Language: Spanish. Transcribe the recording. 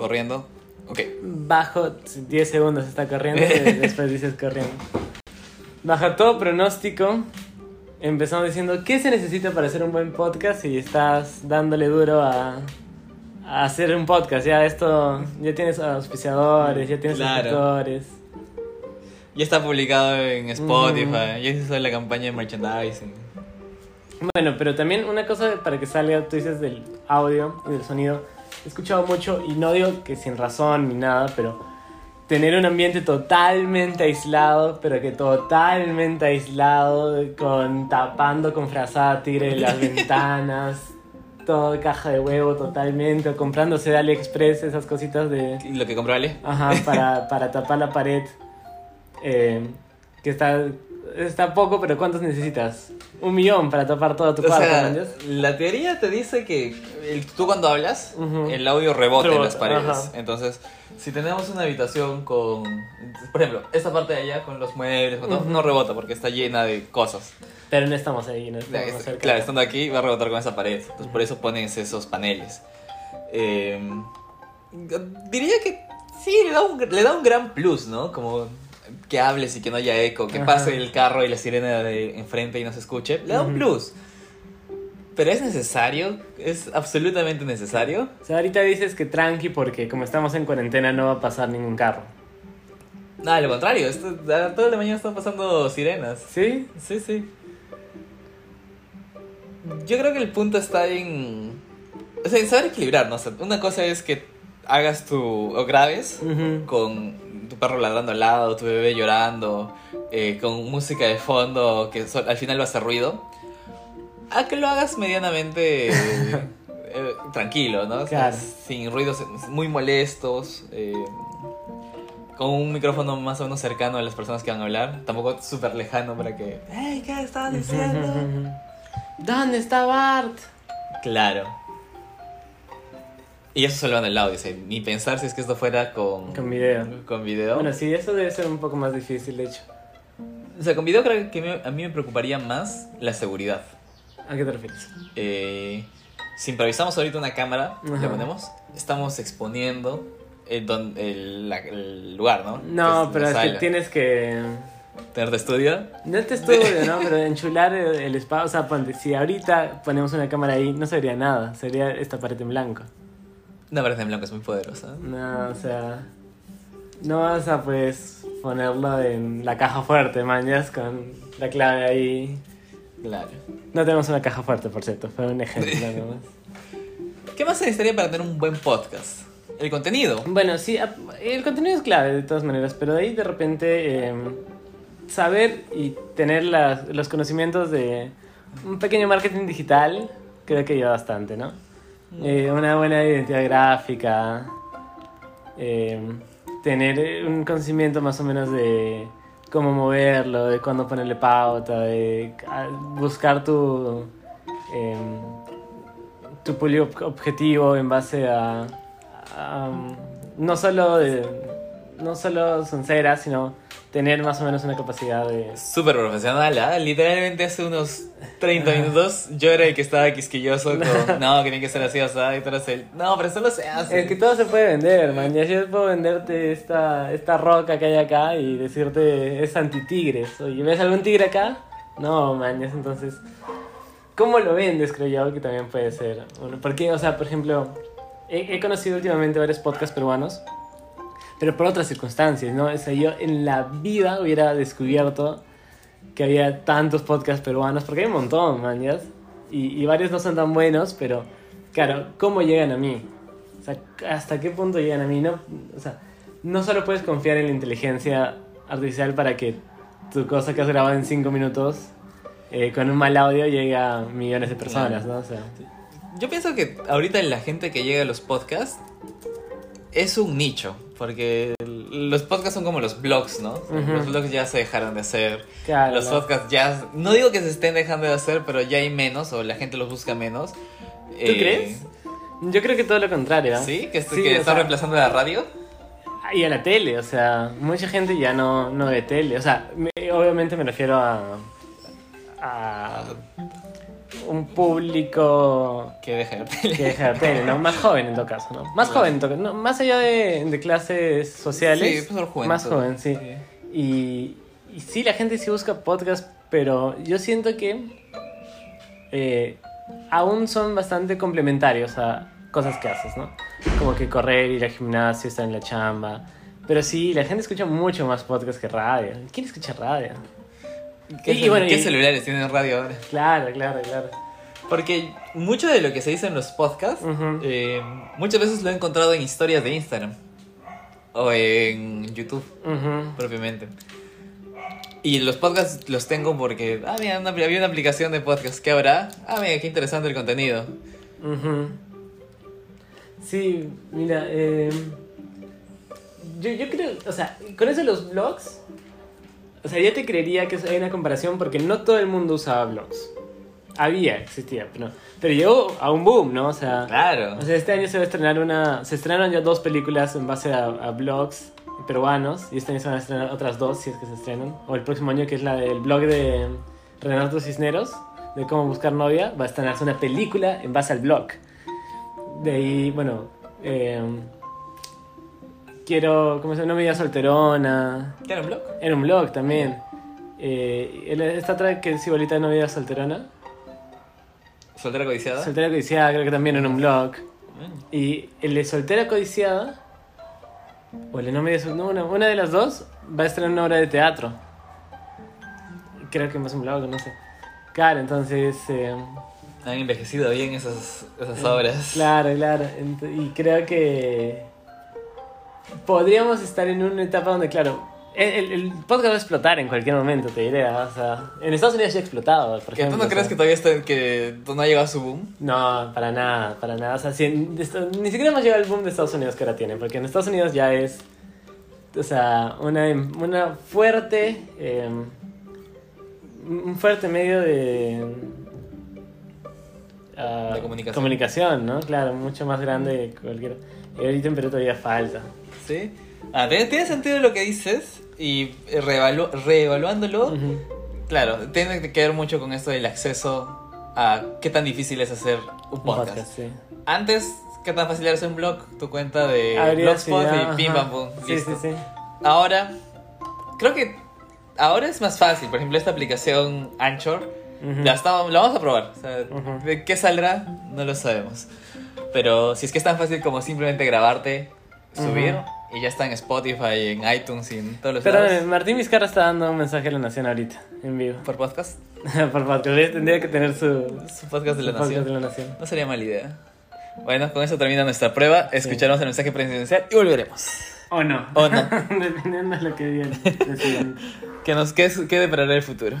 corriendo. Ok. Bajo 10 segundos está corriendo y después dices corriendo. Bajo todo pronóstico, empezamos diciendo qué se necesita para hacer un buen podcast y estás dándole duro a, a hacer un podcast. Ya esto, ya tienes auspiciadores, ya tienes Claro. suscriptores. Ya está publicado en Spotify. Mm. Ya se hizo la campaña de merchandising. Bueno, pero también una cosa para que salga, tú dices del audio y del sonido. He escuchado mucho, y no digo que sin razón ni nada, pero tener un ambiente totalmente aislado, pero que totalmente aislado, con tapando con frazada tigre las ventanas, todo caja de huevo totalmente, o comprándose de AliExpress esas cositas de. ¿Y ¿Lo que compró Ale? Ajá, para, para tapar la pared. eh, que está, está poco, pero ¿cuántos necesitas? Un millón para tapar todo tu O cuarto, la teoría te dice que el- tú cuando hablas, Ujú. el audio rebota en Rebota, las paredes. ajá. Entonces, si tenemos una habitación con, por ejemplo, esta parte de allá con los muebles, con todo, Ujú. no rebota porque está llena de cosas. Pero no estamos ahí, no estamos es- cerca. Claro, estando aquí va a rebotar con esa pared. Entonces, por eso pones esos paneles. Eh, diría que sí, le da, un, le da un gran plus, ¿no? Como que hables y que no haya eco, que Ajá. pase el carro y la sirena de enfrente y no se escuche. Le da un plus. Pero es necesario, es absolutamente necesario. O sea, ahorita dices que tranqui porque como estamos en cuarentena no va a pasar ningún carro. Nada, al contrario, esto, a toda la mañana están pasando sirenas. ¿Sí? Sí, sí. Yo creo que el punto está en. O sea, en saber equilibrar, ¿no? O sea, una cosa es que hagas tu. o grabes con tu perro ladrando al lado, tu bebé llorando, eh, con música de fondo que so- al final va a hacer ruido. A que lo hagas medianamente. eh, tranquilo, ¿no? O sea, Claro. sin ruidos muy molestos. eh, con un micrófono más o menos cercano a las personas que van a hablar. Tampoco súper lejano para que. ¡Hey, qué estás diciendo! ¿Dónde está Bart? claro. Y eso solo en el audio, sea, ni pensar si es que esto fuera con, Con video. con video. Bueno, sí, eso debe ser un poco más difícil, de hecho. O sea, con video creo que me- a mí me preocuparía más la seguridad. ¿A qué te refieres? Eh, si improvisamos ahorita una cámara, Ajá. ponemos, estamos exponiendo el, don- el- la- el lugar, ¿no? No, pero la es que tienes que... Tener de estudio. No te estudio, ¿no? Pero enchular el, el espacio. O sea, si ahorita ponemos una cámara ahí, no sería nada. Sería esta pared en blanco. Una pared en blanco es muy poderosa. No, o sea. No vas a pues ponerlo en la caja fuerte, mañas, con la clave ahí. Claro. No tenemos una caja fuerte, por cierto, fue un ejemplo nomás. ¿Qué más se necesitaría para tener un buen podcast? El contenido. Bueno, sí, el contenido es clave de todas maneras, pero de ahí de repente eh, saber y tener las- los conocimientos de un pequeño marketing digital creo que ayuda bastante, ¿no? Eh, una buena identidad gráfica, eh, tener un conocimiento más o menos de cómo moverlo, de cuándo ponerle pauta, de buscar tu, eh, tu público ob- objetivo en base a, um, no solo de, no solo sincera, sino tener más o menos una capacidad de... Súper profesional, ¿ah? Literalmente hace unos 30 minutos yo era el que estaba quisquilloso con, no, que tiene que ser así, o sea, y eres el, no, pero eso no se hace. Es que todo se puede vender, man. Ya yo puedo venderte esta, esta roca que hay acá y decirte es anti-tigres. Oye, ¿ves algún tigre acá? No, man. ya Entonces, ¿cómo lo vendes? Creo yo que también puede ser. Porque, o sea, por ejemplo, he, he conocido últimamente varios podcasts peruanos, pero por otras circunstancias, ¿no? O sea, yo en la vida hubiera descubierto que había tantos podcasts peruanos, porque hay un montón, man, ¿ya? Y, y varios no son tan buenos, pero, claro, ¿cómo llegan a mí? O sea, ¿hasta qué punto llegan a mí? No, o sea, no solo puedes confiar en la inteligencia artificial para que tu cosa que has grabado en 5 minutos eh, con un mal audio llegue a millones de personas, ¿no? O sea, Yo pienso que ahorita la gente que llega a los podcasts es un nicho, porque los podcasts son como los blogs, ¿no? Los blogs ya se dejaron de hacer. claro. Los podcasts ya, no digo que se estén dejando de hacer, pero ya hay menos o la gente los busca menos. ¿Tú Eh, crees? Yo creo que todo lo contrario. ¿ah? Sí, que, Sí, que está sea, reemplazando a la radio. Y a la tele, o sea, mucha gente ya no, no ve tele. O sea, me- obviamente me refiero a, a, un público Que deja de tele. que deja de ver tele, ¿no? Más joven en todo caso, ¿no? Más joven, en todo caso, no, más allá de, de clases sociales. Sí, pues, juventud. Más joven, sí. Y, y sí, la gente sí busca podcast, pero yo siento que eh, aún son bastante complementarios a cosas que haces, ¿no? Como que correr, ir al gimnasio, estar en la chamba. Pero sí, la gente escucha mucho más podcast que radio. ¿Quién escucha radio? ¿Qué, Y bueno, qué y- celulares tienen radio ahora? Claro, claro, claro. Porque mucho de lo que se dice en los podcasts, eh, muchas veces lo he encontrado en historias de Instagram. O en YouTube, propiamente. Y los podcasts los tengo porque, ah, mira, una- había una aplicación de podcast. ¿Qué habrá? Ah, mira, qué interesante el contenido. Ujú. Sí, mira, eh, yo, yo creo, o sea, con eso los blogs, o sea, ya te creería que hay una comparación porque no todo el mundo usaba blogs. Había, existía, pero, no. pero llegó a un boom, ¿no? O sea, Claro. o sea, este año se va a estrenar una, se estrenaron ya dos películas en base a, a blogs peruanos y este año se van a estrenar otras dos si es que se estrenan. O el próximo año que es la del blog de Renato Cisneros, de cómo buscar novia, va a estrenarse una película en base al blog. De ahí, bueno, eh, quiero, ¿cómo se llama? Media solterona. ¿Qué era un blog? En un blog también. Eh, esta otra que es igualita de novia solterona. ¿Soltera codiciada? Soltera codiciada, creo que también en un blog. Mm. Y el de soltera codiciada, o el de no media sol- no, una, una de las dos, va a estrenar una obra de teatro. Creo que más un blog, no sé. Claro, entonces. eh, Han envejecido bien esas, esas obras. Claro, claro. Y creo que podríamos estar en una etapa donde, claro, el, el podcast va a explotar en cualquier momento, te diré. ¿ah? O sea, en Estados Unidos ya ha explotado, por ¿Que tú ejemplo. no o crees sea. que todavía está, que no ha llegado a su boom? No, para nada, para nada. O sea, si en- de esto- ni siquiera hemos llegado al boom de Estados Unidos que ahora tiene, porque en Estados Unidos ya es, o sea, una, una fuerte, eh, un fuerte medio de... ah, De comunicación. Comunicación, ¿no? Claro, mucho más grande que cualquier... Y ahorita en Perú todavía falta. Sí. Ah, tiene, sentido lo que dices y reevalu- reevaluándolo, Ujú. claro, tiene que ver mucho con esto del acceso a qué tan difícil es hacer un Un podcast. podcast, sí. Antes, qué tan fácil era hacer un blog, tu cuenta de Habría Blogspot y pim pam pum, Sí, listo. sí, sí. Ahora, creo que ahora es más fácil. Por ejemplo, esta aplicación Anchor, Ujú. la, estamos, la vamos a probar. O sea, Ujú. ¿De qué saldrá? No lo sabemos. Pero si es que es tan fácil como simplemente grabarte, subir, y ya está en Spotify, en iTunes y en todos los Perdón, lados. Martín Vizcarra está dando un mensaje a la Nación ahorita, en vivo. Por podcast. Por podcast, tendría que tener su, Su podcast de la podcast nación. de la Nación. No sería mala idea. Bueno, con eso termina nuestra prueba. Escucharemos el mensaje presidencial y volveremos. O no. O no. Dependiendo de lo que digan. decidan. Que nos quede, quede para el futuro.